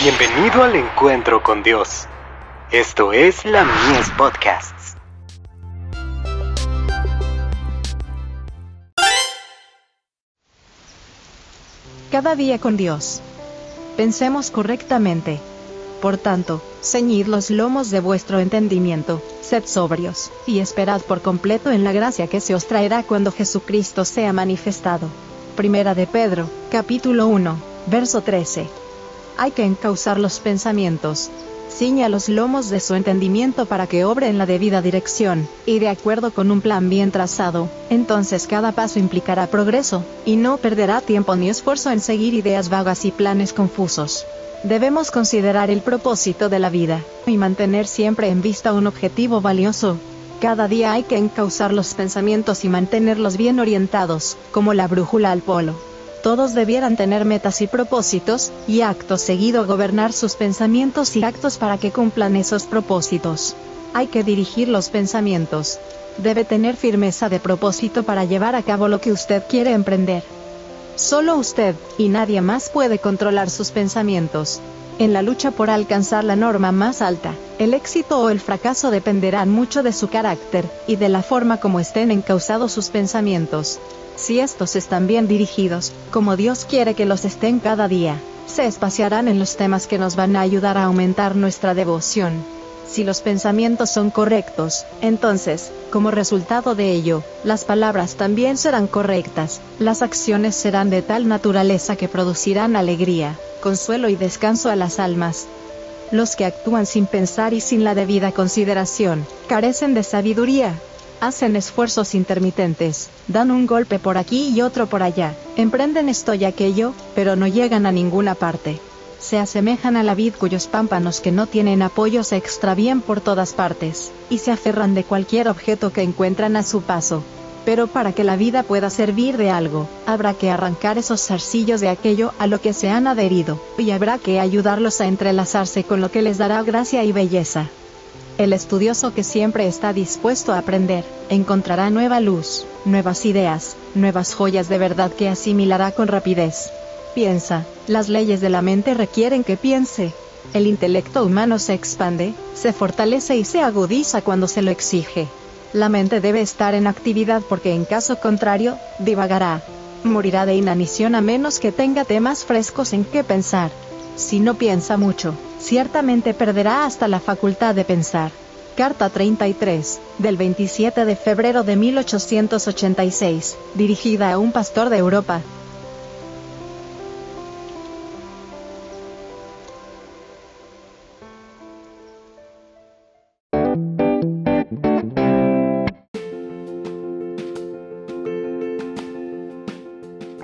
Bienvenido al encuentro con Dios. Esto es la Mies Podcasts. Cada día con Dios. Pensemos correctamente. Por tanto, ceñid los lomos de vuestro entendimiento, sed sobrios, y esperad por completo en la gracia que se os traerá cuando Jesucristo sea manifestado. Primera de Pedro, capítulo 1, verso 13 hay que encauzar los pensamientos. Ciña los lomos de su entendimiento para que obre en la debida dirección, y de acuerdo con un plan bien trazado, entonces cada paso implicará progreso, y no perderá tiempo ni esfuerzo en seguir ideas vagas y planes confusos. Debemos considerar el propósito de la vida, y mantener siempre en vista un objetivo valioso. Cada día hay que encauzar los pensamientos y mantenerlos bien orientados, como la brújula al polo todos debieran tener metas y propósitos, y acto seguido gobernar sus pensamientos y actos para que cumplan esos propósitos. Hay que dirigir los pensamientos. Debe tener firmeza de propósito para llevar a cabo lo que usted quiere emprender. Solo usted, y nadie más puede controlar sus pensamientos. En la lucha por alcanzar la norma más alta, el éxito o el fracaso dependerán mucho de su carácter, y de la forma como estén encausados sus pensamientos. Si estos están bien dirigidos, como Dios quiere que los estén cada día, se espaciarán en los temas que nos van a ayudar a aumentar nuestra devoción. Si los pensamientos son correctos, entonces, como resultado de ello, las palabras también serán correctas, las acciones serán de tal naturaleza que producirán alegría, consuelo y descanso a las almas. Los que actúan sin pensar y sin la debida consideración, carecen de sabiduría, hacen esfuerzos intermitentes, dan un golpe por aquí y otro por allá, emprenden esto y aquello, pero no llegan a ninguna parte. Se asemejan a la vid cuyos pámpanos que no tienen apoyo se extravían por todas partes, y se aferran de cualquier objeto que encuentran a su paso. Pero para que la vida pueda servir de algo, habrá que arrancar esos zarcillos de aquello a lo que se han adherido, y habrá que ayudarlos a entrelazarse con lo que les dará gracia y belleza. El estudioso que siempre está dispuesto a aprender, encontrará nueva luz, nuevas ideas, nuevas joyas de verdad que asimilará con rapidez. Piensa, las leyes de la mente requieren que piense. El intelecto humano se expande, se fortalece y se agudiza cuando se lo exige. La mente debe estar en actividad porque en caso contrario, divagará. Morirá de inanición a menos que tenga temas frescos en que pensar. Si no piensa mucho, ciertamente perderá hasta la facultad de pensar. Carta 33, del 27 de febrero de 1886, dirigida a un pastor de Europa.